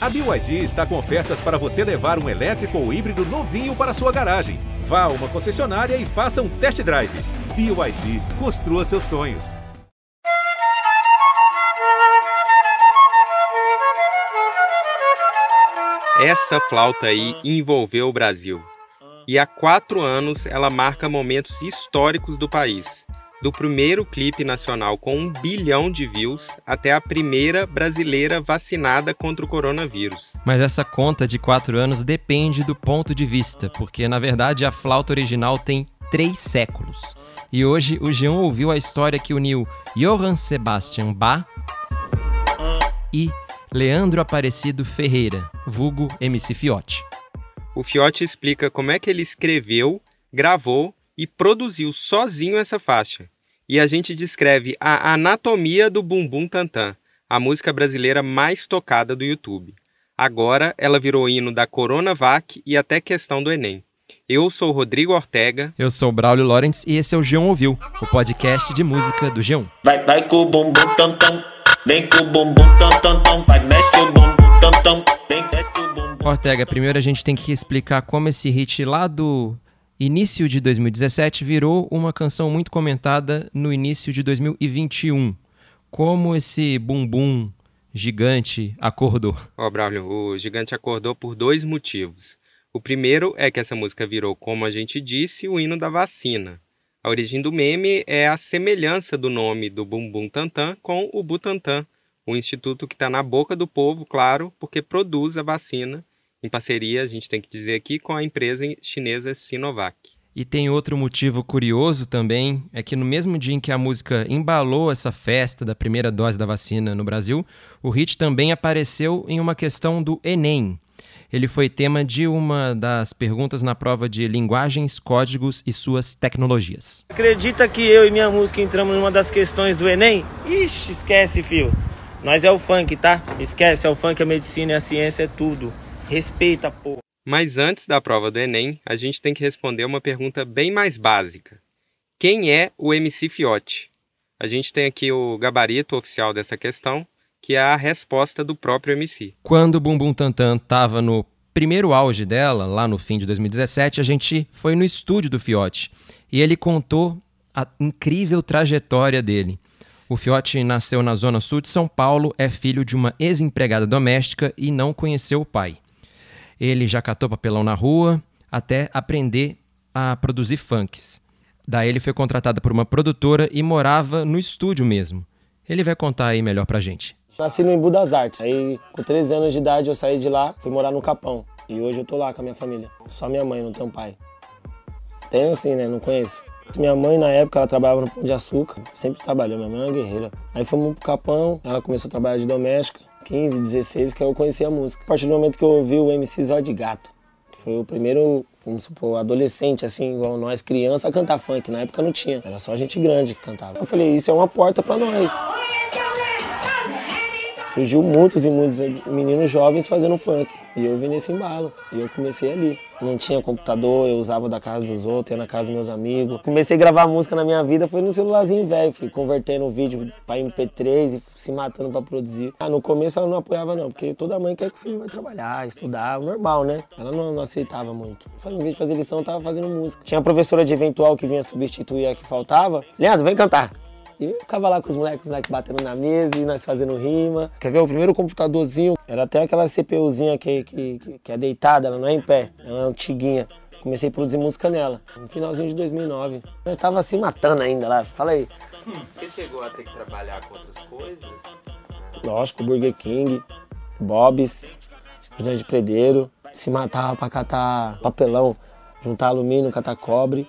A BYD está com ofertas para você levar um elétrico ou híbrido novinho para sua garagem. Vá a uma concessionária e faça um test drive. BYD, construa seus sonhos. Essa flauta aí envolveu o Brasil. E há quatro anos ela marca momentos históricos do país. Do primeiro clipe nacional com um bilhão de views até a primeira brasileira vacinada contra o coronavírus. Mas essa conta de quatro anos depende do ponto de vista, porque na verdade a flauta original tem três séculos. E hoje o Jean ouviu a história que uniu Johann Sebastian Bach e Leandro Aparecido Ferreira, vulgo MC Fiote. O Fiote explica como é que ele escreveu, gravou e produziu sozinho essa faixa. E a gente descreve a anatomia do Bumbum Tantan, a música brasileira mais tocada do YouTube. Agora ela virou hino da Coronavac e até questão do Enem. Eu sou Rodrigo Ortega. Eu sou Braulio Lawrence e esse é o G1 Ouviu, o podcast de música do G1. Vai, vai com o bumbum tam tam, vem com o bumbum tam tam tam, vai mexe o bumbum tam tam, vem desce o bumbum. Ortega, primeiro a gente tem que explicar como esse hit lá do início de 2017 virou uma canção muito comentada no início de 2021. Como esse bumbum gigante acordou? Ó, oh, Braulio, o gigante acordou por dois motivos. O primeiro é que essa música virou, como a gente disse, o hino da vacina. A origem do meme é a semelhança do nome do Bumbum Tantan com o Butantan, o instituto que está na boca do povo, claro, porque produz a vacina em parceria, a gente tem que dizer aqui, com a empresa chinesa Sinovac. E tem outro motivo curioso também, é que no mesmo dia em que a música embalou essa festa da primeira dose da vacina no Brasil, o hit também apareceu em uma questão do Enem. Ele foi tema de uma das perguntas na prova de linguagens, códigos e suas tecnologias. Acredita que eu e minha música entramos numa das questões do Enem? Ixi, esquece, fio. Nós é o funk, tá? Esquece, é o funk, a medicina e a ciência é tudo. Respeita, pô. Mas antes da prova do Enem, a gente tem que responder uma pergunta bem mais básica. Quem é o MC Fiote? A gente tem aqui o gabarito oficial dessa questão, que é a resposta do próprio MC. Quando o Bumbum Tantan estava no primeiro auge dela, lá no fim de 2017, a gente foi no estúdio do Fiote e ele contou a incrível trajetória dele. O Fiote nasceu na zona sul de São Paulo, é filho de uma ex-empregada doméstica e não conheceu o pai. Ele já catou papelão na rua até aprender a produzir funks. Daí ele foi contratado por uma produtora e morava no estúdio mesmo. Ele vai contar aí melhor pra gente. Nasci no Embu das Artes. Aí, com 13 anos de idade, eu saí de lá, fui morar no Capão. E hoje eu tô lá com a minha família. Só minha mãe, não tenho pai. Tenho sim, né? Não conheço. Minha mãe, na época, ela trabalhava no Pão de Açúcar. Sempre trabalhou, minha mãe é uma guerreira. Aí fomos pro Capão, ela começou a trabalhar de doméstica. 15, 16 que eu conheci a música. A partir do momento que eu ouvi o MC Zó de Gato, que foi o primeiro, vamos supor, adolescente, assim, igual nós, criança, a cantar funk. Na época não tinha, era só gente grande que cantava. Eu falei, isso é uma porta para nós. Surgiu muitos e muitos meninos jovens fazendo funk. E eu vim nesse embalo. E eu comecei ali. Não tinha computador, eu usava da casa dos outros, ia na casa dos meus amigos. Comecei a gravar música na minha vida, foi no celularzinho velho. Fui convertendo o vídeo para MP3 e se matando para produzir. Ah, no começo ela não apoiava não, porque toda mãe quer que o filho vai trabalhar, estudar, normal, né? Ela não, não aceitava muito. Falei, em vez de fazer lição, eu tava fazendo música. Tinha a professora de eventual que vinha substituir a que faltava. Leandro, vem cantar. E eu ficava lá com os moleques, os moleques batendo na mesa e nós fazendo rima. Quer ver? O primeiro computadorzinho era até aquela CPUzinha que, que, que é deitada, ela não é em pé, ela é antiguinha. Comecei a produzir música nela, no finalzinho de 2009. Nós estava se matando ainda lá, fala aí. Você chegou a ter que trabalhar com outras coisas? Lógico, Burger King, Bob's, Grande Predeiro. Se matava pra catar papelão, juntar alumínio, catar cobre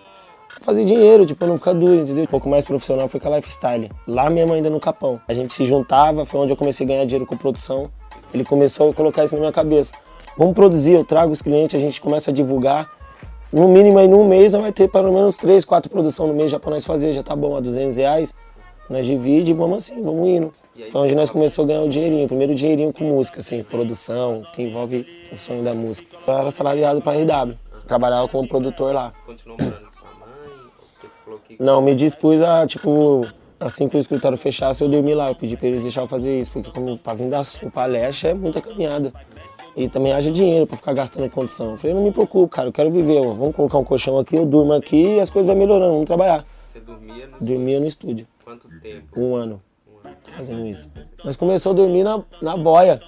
fazer dinheiro, tipo, não ficar duro, entendeu? Um pouco mais profissional foi com a Lifestyle. Lá mesmo ainda no Capão. A gente se juntava, foi onde eu comecei a ganhar dinheiro com produção. Ele começou a colocar isso na minha cabeça. Vamos produzir, eu trago os clientes, a gente começa a divulgar. No mínimo aí num mês vai ter pelo menos três, quatro produções no mês já pra nós fazer, já tá bom, a 200 reais. Nós divide e vamos assim, vamos indo. Foi onde nós começamos a ganhar o dinheirinho, o primeiro dinheirinho com música, assim, produção, que envolve o sonho da música. Eu era salariado pra RW, trabalhava como produtor lá. Continuou morando não, me dispus a, tipo, assim que o escritório fechasse, eu dormi lá. Eu pedi pra eles deixar eu fazer isso, porque como pra vir da Leste é muita caminhada. E também haja dinheiro pra ficar gastando em condição. Eu falei, não me preocupe, cara, eu quero viver. ó. Vamos colocar um colchão aqui, eu durmo aqui e as coisas vão melhorando, vamos trabalhar. Você dormia no Dormia no estúdio, quanto tempo? um ano, fazendo isso. Nós começou a dormir na, na boia.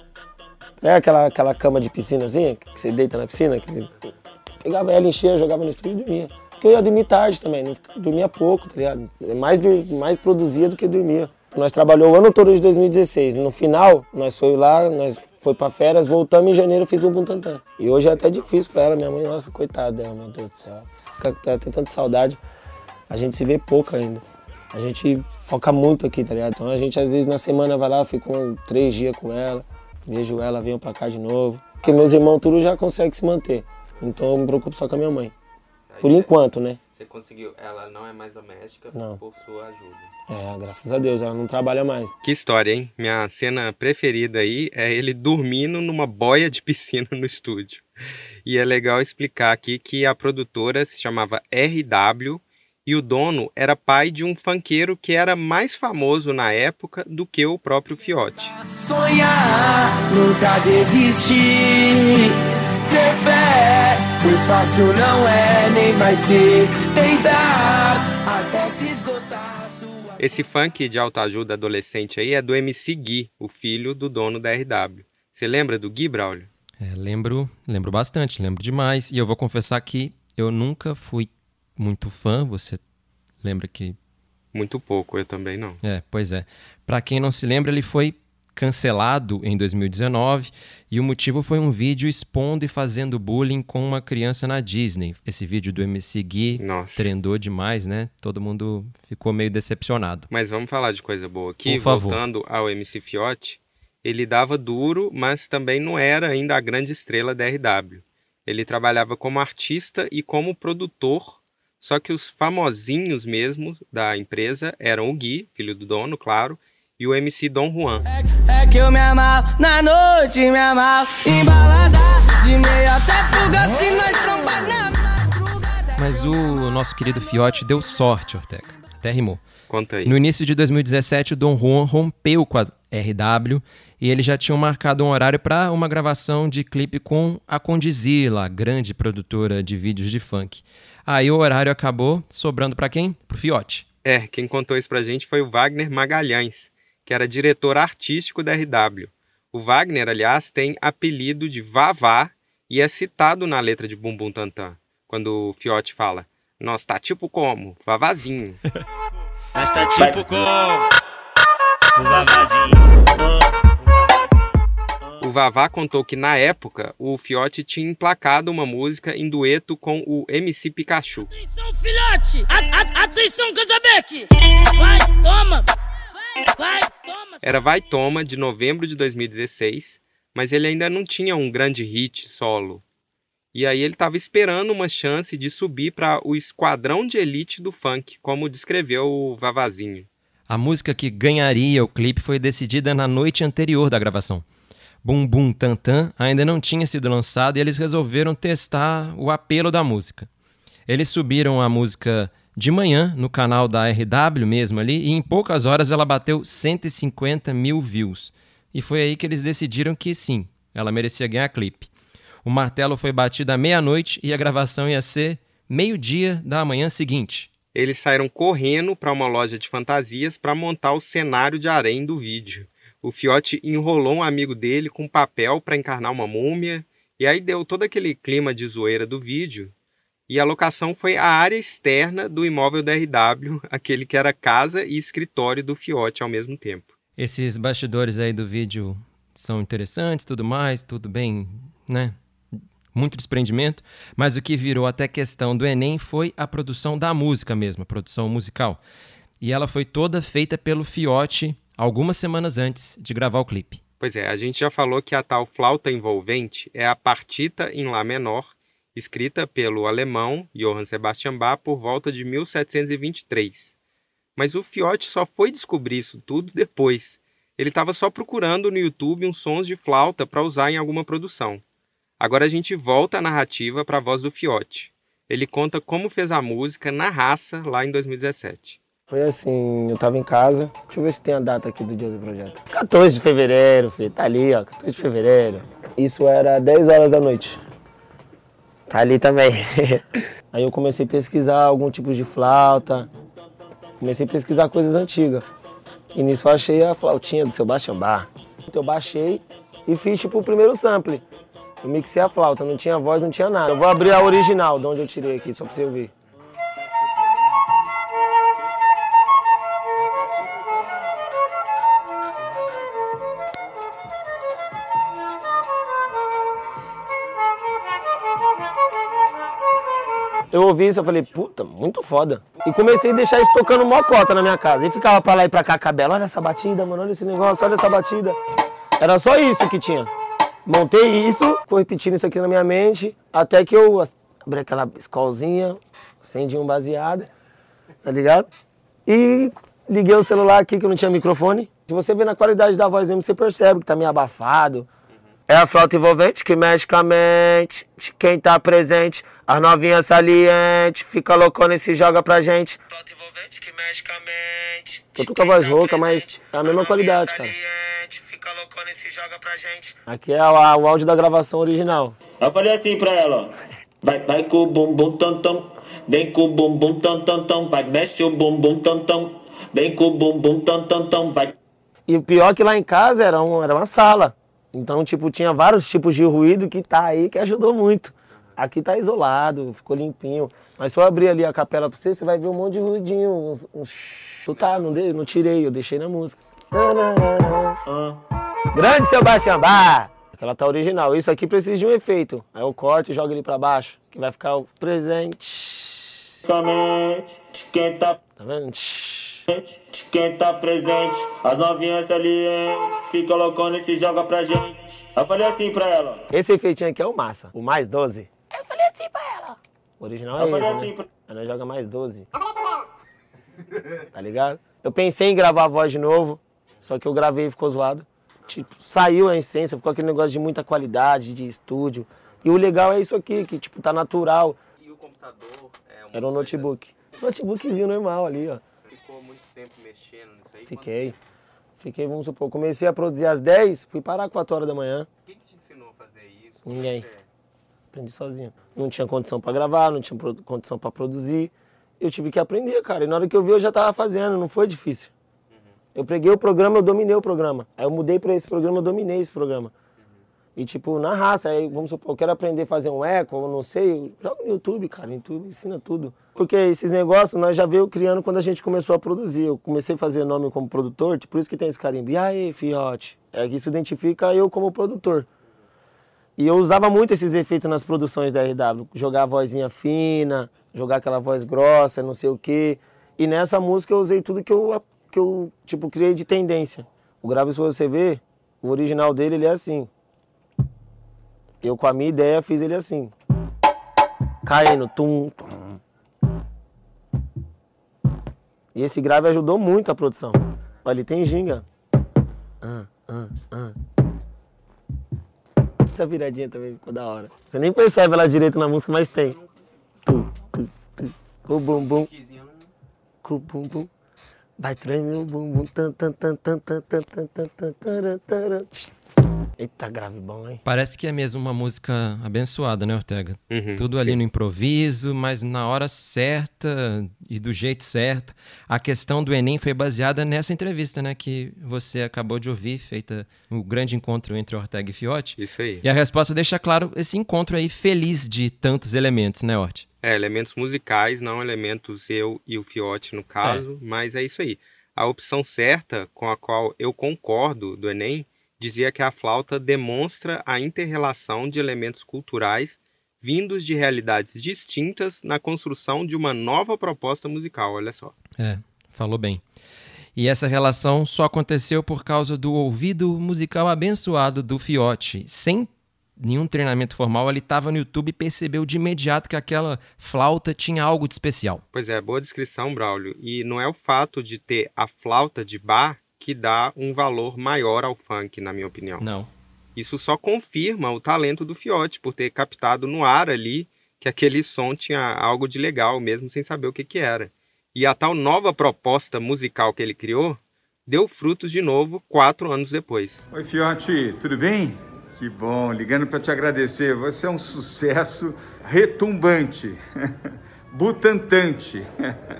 É aquela, aquela cama de piscina assim, que você deita na piscina? Que... Pegava ela, enchia, jogava no estúdio e dormia. Porque eu ia dormir tarde também, não dormia pouco, tá ligado? É Mais, mais produzia do que dormia. Nós trabalhamos o ano todo de 2016. No final, nós foi lá, nós foi pra férias, voltamos em janeiro, fiz Bumbum Tantan. E hoje é até difícil pra ela, minha mãe, nossa, coitada dela, meu Deus do céu. Fica, tá- tem tanta saudade. A gente se vê pouco ainda. A gente foca muito aqui, tá ligado? Então a gente às vezes na semana vai lá, fica um, três dias com ela, vejo ela, venho pra cá de novo. Porque meus irmãos tudo já conseguem se manter. Então eu me preocupo só com a minha mãe. Por Aí, enquanto, né? Você conseguiu. Ela não é mais doméstica Não. por sua ajuda. É, graças a Deus, ela não trabalha mais. Que história, hein? Minha cena preferida aí é ele dormindo numa boia de piscina no estúdio. E é legal explicar aqui que a produtora se chamava RW e o dono era pai de um funkeiro que era mais famoso na época do que o próprio Fiote. Sonhar, nunca desistir. Ter fé, pois fácil não é, nem vai ser. Tentar até se esgotar sua. Esse funk de autoajuda adolescente aí é do MC Gui, o filho do dono da RW. Você lembra do Gui, Braulio? É, lembro, lembro bastante, lembro demais. E eu vou confessar que eu nunca fui muito fã. Você lembra que. Muito pouco, eu também não. É, pois é. Pra quem não se lembra, ele foi cancelado em 2019 e o motivo foi um vídeo expondo e fazendo bullying com uma criança na Disney. Esse vídeo do MC Gui Nossa. trendou demais, né? Todo mundo ficou meio decepcionado. Mas vamos falar de coisa boa aqui. Por favor. Voltando ao MC Fiote, ele dava duro, mas também não era ainda a grande estrela da RW. Ele trabalhava como artista e como produtor, só que os famosinhos mesmo da empresa eram o Gui, filho do dono, claro, e o MC Dom Juan. É que eu me amarro na noite, me amarro embalada. De meia até fuga, se nós trombar na madrugada. Mas o nosso querido Fiote deu sorte, Ortega. Até rimou. Conta aí. No início de 2017, o Dom Juan rompeu com a RW e eles já tinham marcado um horário para uma gravação de clipe com a Condizila, a grande produtora de vídeos de funk. Aí o horário acabou sobrando para quem? Pro Fiote. É, quem contou isso pra gente foi o Wagner Magalhães, que era diretor artístico da RW. O Wagner, aliás, tem apelido de Vavá e é citado na letra de Bumbum Tantan, quando o Fiote fala: Nós tá tipo como? Vavazinho. Nós tá tipo com o vavazinho. O Vavá contou que na época o Fiote tinha emplacado uma música em dueto com o MC Pikachu. Atenção, filhote! A- atenção, Casabeck! Vai, toma! Vai, toma! Era Vai Toma, de novembro de 2016, mas ele ainda não tinha um grande hit solo. E aí ele estava esperando uma chance de subir para o esquadrão de elite do funk, como descreveu o Vavazinho. A música que ganharia o clipe foi decidida na noite anterior da gravação. Bum Bum Tantan ainda não tinha sido lançado e eles resolveram testar o apelo da música. Eles subiram a música de manhã no canal da RW mesmo ali e em poucas horas ela bateu 150 mil views. E foi aí que eles decidiram que sim, ela merecia ganhar clipe. O martelo foi batido à meia-noite e a gravação ia ser meio-dia da manhã seguinte. Eles saíram correndo para uma loja de fantasias para montar o cenário de harém do vídeo. O Fiote enrolou um amigo dele com papel para encarnar uma múmia, e aí deu todo aquele clima de zoeira do vídeo. E a locação foi a área externa do imóvel da RW, aquele que era casa e escritório do Fiote ao mesmo tempo. Esses bastidores aí do vídeo são interessantes, tudo mais, tudo bem, né? Muito desprendimento, mas o que virou até questão do Enem foi a produção da música mesmo, a produção musical. E ela foi toda feita pelo Fiote algumas semanas antes de gravar o clipe. Pois é, a gente já falou que a tal flauta envolvente é a partita em Lá menor, escrita pelo alemão Johann Sebastian Bach por volta de 1723. Mas o Fiote só foi descobrir isso tudo depois. Ele estava só procurando no YouTube uns sons de flauta para usar em alguma produção. Agora a gente volta a narrativa para a voz do Fiote. Ele conta como fez a música na raça lá em 2017. Foi assim, eu tava em casa. Deixa eu ver se tem a data aqui do dia do projeto. 14 de fevereiro, filho. Tá ali, ó. 14 de fevereiro. Isso era 10 horas da noite. Tá ali também. Aí eu comecei a pesquisar algum tipo de flauta. Comecei a pesquisar coisas antigas. E nisso eu achei a flautinha do seu Bar. Eu baixei e fiz tipo o primeiro sample. Eu mixei a flauta, não tinha voz, não tinha nada. Eu vou abrir a original, de onde eu tirei aqui, só pra você ouvir. Eu ouvi isso, eu falei, puta, muito foda. E comecei a deixar isso tocando mocota na minha casa. E ficava pra lá e pra cá, cabelo, olha essa batida, mano, olha esse negócio, olha essa batida. Era só isso que tinha. Montei isso, fui repetindo isso aqui na minha mente, até que eu abri aquela escolzinha, acendi um baseado, tá ligado? E liguei o celular aqui que não tinha microfone. Se você vê na qualidade da voz mesmo, você percebe que tá meio abafado. É a flauta envolvente que mexe com a mente de quem tá presente. As novinhas salientes, fica loucona e se joga pra gente. Flauta envolvente que mexe com a mente. Eu tô com a voz rouca, mas é a mesma qualidade, cara. Fica loucona e se joga pra gente. Aqui é o, o áudio da gravação original. Eu falei assim pra ela, ó. Vai, vai com o bumbum tam tam. Vem com o bumbum tam tam tam. Vai, mexe o bumbum tam tam. Vem com o bumbum tam tam tam. Vai. E o pior é que lá em casa era, um, era uma sala. Então, tipo, tinha vários tipos de ruído que tá aí que ajudou muito. Aqui tá isolado, ficou limpinho. Mas se eu abrir ali a capela pra você, você vai ver um monte de ruidinho, uns, uns chutar, não, dei, não tirei, eu deixei na música. Grande Sebastião Bar! Aquela tá original. Isso aqui precisa de um efeito. Aí eu corto e jogo ele pra baixo, que vai ficar o presente. Tá, Tá vendo? De quem tá presente. As novinhas salientes. Fica loucona e se joga pra gente. Eu falei assim pra ela. Esse efeitinho aqui é o massa, o mais 12. Eu falei assim pra ela. O original é Eu falei esse, assim né? pra- nós joga mais 12. Tá ligado? Eu pensei em gravar a voz de novo, só que eu gravei e ficou zoado. Tipo, saiu a essência, ficou aquele negócio de muita qualidade, de estúdio. E o legal é isso aqui, que tipo, tá natural. E o computador é Era um coisa- notebook. Notebookzinho normal ali, ó. Tempo mexendo nisso aí. Fiquei. Fiquei, vamos supor, comecei a produzir às 10, fui parar 4 horas da manhã. O que, te ensinou a fazer isso? Ninguém. Você- Aprendi sozinho. Não tinha condição pra gravar, não tinha condição pra produzir. Eu tive que aprender, cara. E na hora que eu vi, eu já tava fazendo, não foi difícil. Eu peguei o programa, eu dominei o programa. Aí eu mudei pra esse programa, eu dominei esse programa. E tipo, na raça, aí vamos supor, eu quero aprender a fazer um eco, eu não sei, eu jogo no YouTube, cara, no YouTube ensina tudo. Porque esses negócios nós já veio criando quando a gente começou a produzir. Eu comecei a fazer nome como produtor, tipo, por isso que tem esse carimbo. E aí, fiote? É que isso identifica eu como produtor. E eu usava muito esses efeitos nas produções da RW. Jogar a vozinha fina, jogar aquela voz grossa, não sei o quê. E nessa música eu usei tudo que eu, que eu tipo, criei de tendência. O grave, se você ver, o original dele ele é assim. Eu, com a minha ideia, fiz ele assim. Caindo, tum, tum. E esse grave ajudou muito a produção. Olha, ele tem ginga. Ah, ah, ah. Essa viradinha também ficou da hora. Você nem percebe ela direito na música, mas tem. Tu, tu, tu. O bumbum. O bumbum. Vai tremer o bumbum. Tan, tan, tan, tan, tan, tan, tan, tan, tan, taran, taran. Eita, grave bom, hein? Parece que é mesmo uma música abençoada, né, Ortega? Uhum, Tudo ali no improviso, mas na hora certa e do jeito certo. A questão do Enem foi baseada nessa entrevista, né, que você acabou de ouvir, feita no grande encontro entre Ortega e Fiote. Isso aí. E a resposta deixa claro esse encontro aí feliz de tantos elementos, né, Ort? É, elementos musicais, não elementos eu e o Fiote no caso, mas é isso aí. A opção certa com a qual eu concordo do Enem dizia que a flauta demonstra a interrelação de elementos culturais vindos de realidades distintas na construção de uma nova proposta musical, olha só. É, falou bem. E essa relação só aconteceu por causa do ouvido musical abençoado do Fiote. Sem nenhum treinamento formal, ele estava no YouTube e percebeu de imediato que aquela flauta tinha algo de especial. Pois é, boa descrição, Braulio. E não é o fato de ter a flauta de bar que dá um valor maior ao funk, na minha opinião. Não. Isso só confirma o talento do Fiote por ter captado no ar ali que aquele som tinha algo de legal, mesmo sem saber o que, que era. E a tal nova proposta musical que ele criou deu frutos de novo quatro anos depois. Oi, Fiote, tudo bem? Que bom, ligando para te agradecer. Você é um sucesso retumbante, butantante.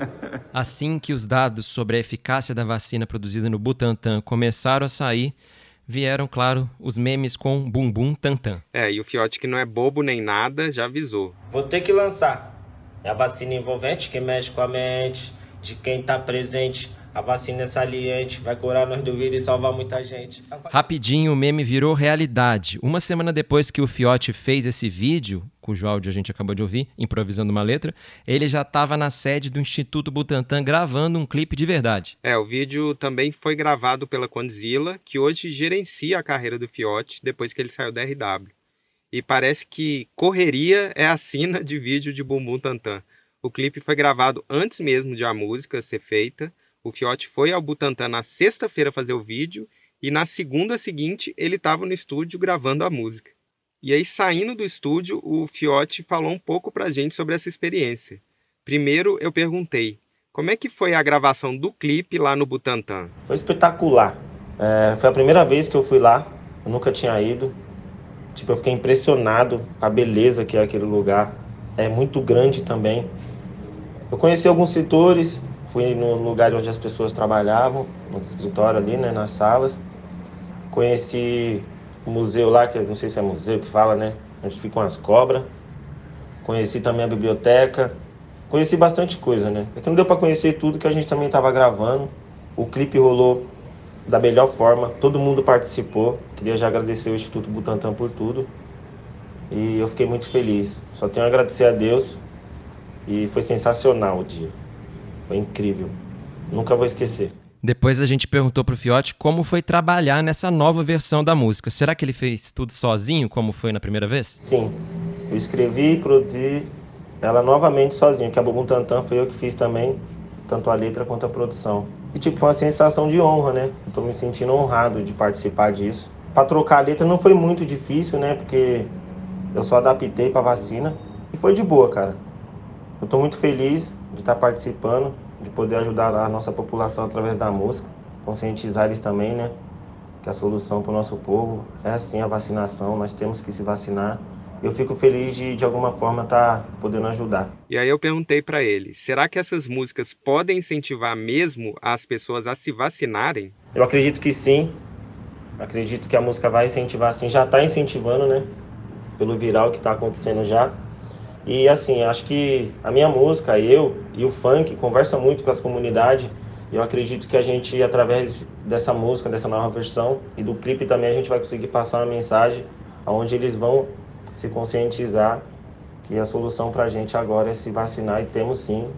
Assim que os dados sobre a eficácia da vacina produzida no Butantan começaram a sair, vieram, claro, os memes com bumbum tantan. É, e o Fiote, que não é bobo nem nada, já avisou. Vou ter que lançar. É a vacina envolvente que mexe com a mente de quem tá presente. A vacina é saliente, vai curar nós do vírus e salvar muita gente. Rapidinho, o meme virou realidade. Uma semana depois que o Fiote fez esse vídeo, cujo áudio a gente acabou de ouvir, improvisando uma letra, ele já estava na sede do Instituto Butantan gravando um clipe de verdade. É, o vídeo também foi gravado pela Condzilla, que hoje gerencia a carreira do Fiote depois que ele saiu da RW. E parece que correria é a sina de vídeo de Bumbum Tantan. O clipe foi gravado antes mesmo de a música ser feita o Fiote foi ao Butantan na sexta-feira fazer o vídeo e na segunda seguinte ele estava no estúdio gravando a música. E aí, saindo do estúdio, o Fiote falou um pouco pra gente sobre essa experiência. Primeiro, eu perguntei, como é que foi a gravação do clipe lá no Butantan? Foi espetacular. É, foi a primeira vez que eu fui lá, eu nunca tinha ido. Tipo, eu fiquei impressionado com a beleza que é aquele lugar. É muito grande também. Eu conheci alguns setores, Fui no lugar onde as pessoas trabalhavam, no escritório ali, né, nas salas. Conheci o museu lá, que não sei se é museu que fala, né, onde ficam as cobras. Conheci também a biblioteca. Conheci bastante coisa, né? É que não deu para conhecer tudo que a gente também estava gravando. O clipe rolou da melhor forma, todo mundo participou. Queria já agradecer o Instituto Butantan por tudo. E eu fiquei muito feliz. Só tenho a agradecer a Deus. E foi sensacional o dia. Foi incrível. Nunca vou esquecer. Depois a gente perguntou pro Fiote como foi trabalhar nessa nova versão da música. Será que ele fez tudo sozinho, como foi na primeira vez? Sim. Eu escrevi e produzi ela novamente sozinho, que a Bugum Tantan foi eu que fiz também, tanto a letra quanto a produção. E tipo, foi uma sensação de honra, né? Eu tô me sentindo honrado de participar disso. Para trocar a letra não foi muito difícil, né? Porque eu só adaptei para vacina e foi de boa, cara. Eu tô muito feliz de estar participando, de poder ajudar a nossa população através da música, conscientizar eles também, né? Que a solução para o nosso povo é assim a vacinação, nós temos que se vacinar. Eu fico feliz de, de alguma forma, estar tá podendo ajudar. E aí eu perguntei para ele, será que essas músicas podem incentivar mesmo as pessoas a se vacinarem? Eu acredito que sim. Acredito que a música vai incentivar sim, já está incentivando, né? Pelo viral que está acontecendo já. E assim, acho que a minha música, eu e o funk conversa muito com as comunidades. E eu acredito que a gente, através dessa música, dessa nova versão e do clipe também, a gente vai conseguir passar uma mensagem onde eles vão se conscientizar que a solução para a gente agora é se vacinar e temos sim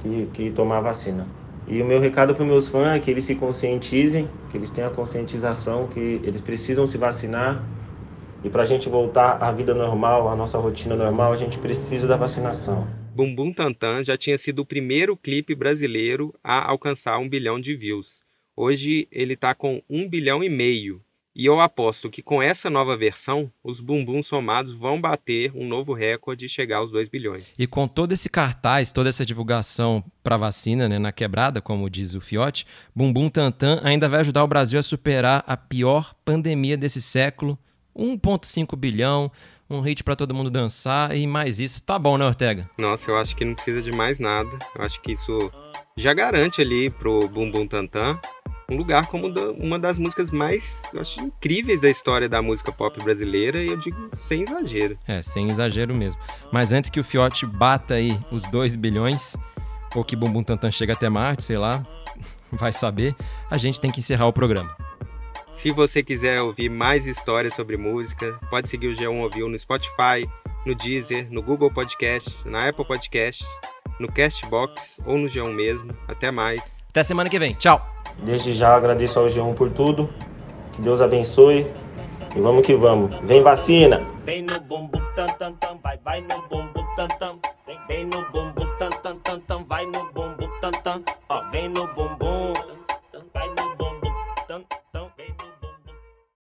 que, que tomar vacina. E o meu recado para os meus fãs é que eles se conscientizem, que eles tenham a conscientização que eles precisam se vacinar e para a gente voltar à vida normal, à nossa rotina normal, a gente precisa da vacinação. Bumbum Tantan já tinha sido o primeiro clipe brasileiro a alcançar um bilhão de views. Hoje ele está com um bilhão e meio. E eu aposto que com essa nova versão, os bumbum somados vão bater um novo recorde e chegar aos 2 bilhões. E com todo esse cartaz, toda essa divulgação para vacina né, na quebrada, como diz o Fiote, Bumbum Tantan ainda vai ajudar o Brasil a superar a pior pandemia desse século, 1,5 bilhão, um hit para todo mundo dançar e mais isso. Tá bom, né, Ortega? Nossa, eu acho que não precisa de mais nada. Eu acho que isso já garante ali pro Bum Bum Tantan um lugar como uma das músicas mais, eu acho, incríveis da história da música pop brasileira e eu digo sem exagero. É, sem exagero mesmo. Mas antes que o Fiote bata aí os 2 bilhões, ou que Bumbum Tantan chega até Marte, sei lá, vai saber, a gente tem que encerrar o programa. Se você quiser ouvir mais histórias sobre música, pode seguir o G1 Ouviu no Spotify, no Deezer, no Google Podcasts, na Apple Podcasts, no Castbox ou no G1 mesmo. Até mais. Até semana que vem. Tchau. Desde já agradeço ao G1 por tudo. Que Deus abençoe. E vamos que vamos. Vem vacina! Vem no bumbum tam tam tam, vai, vai no bumbum tam tam. Vem, vem no bumbum tam tam tam tam, vai no bumbum tam tam. Ó, vem no bumbum